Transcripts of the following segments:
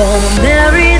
gonna marry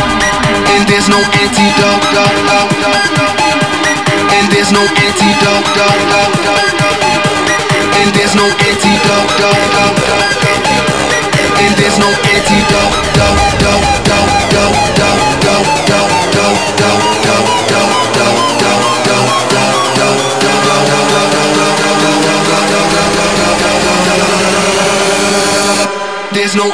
And there's no antidote, do, do, do, do. And there's no antidote, do, do, do, do. And there's no antidote, do, do, do, do. And there's no antidote, do, do, do, do, do, do, do, do, do, do, do, do, do, do, do, do. There's no